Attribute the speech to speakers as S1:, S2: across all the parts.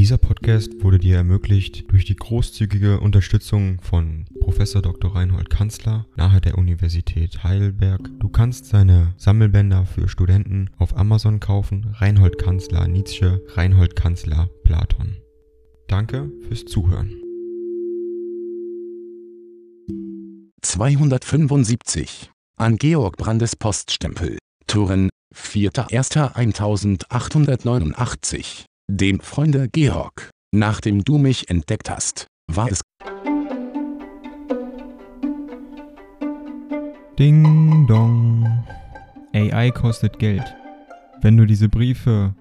S1: Dieser Podcast wurde dir ermöglicht durch die großzügige Unterstützung von Prof. Dr. Reinhold Kanzler nahe der Universität Heidelberg. Du kannst seine Sammelbänder für Studenten auf Amazon kaufen. Reinhold Kanzler Nietzsche, Reinhold Kanzler Platon. Danke fürs Zuhören.
S2: 275 an Georg Brandes Poststempel, Turen, 4.1.1889. Dem Freunde Georg, nachdem du mich entdeckt hast, war es.
S1: Ding dong. AI kostet Geld. Wenn du diese Briefe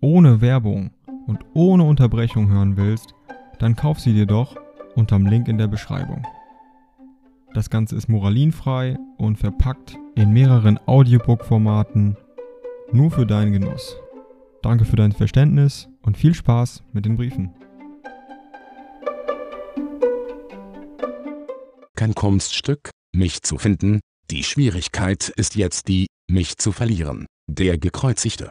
S1: ohne Werbung und ohne Unterbrechung hören willst, dann kauf sie dir doch unterm Link in der Beschreibung. Das Ganze ist moralinfrei und verpackt in mehreren Audiobook-Formaten nur für deinen Genuss. Danke für dein Verständnis und viel Spaß mit den Briefen.
S2: Kein Kunststück, mich zu finden, die Schwierigkeit ist jetzt die, mich zu verlieren, der Gekreuzigte.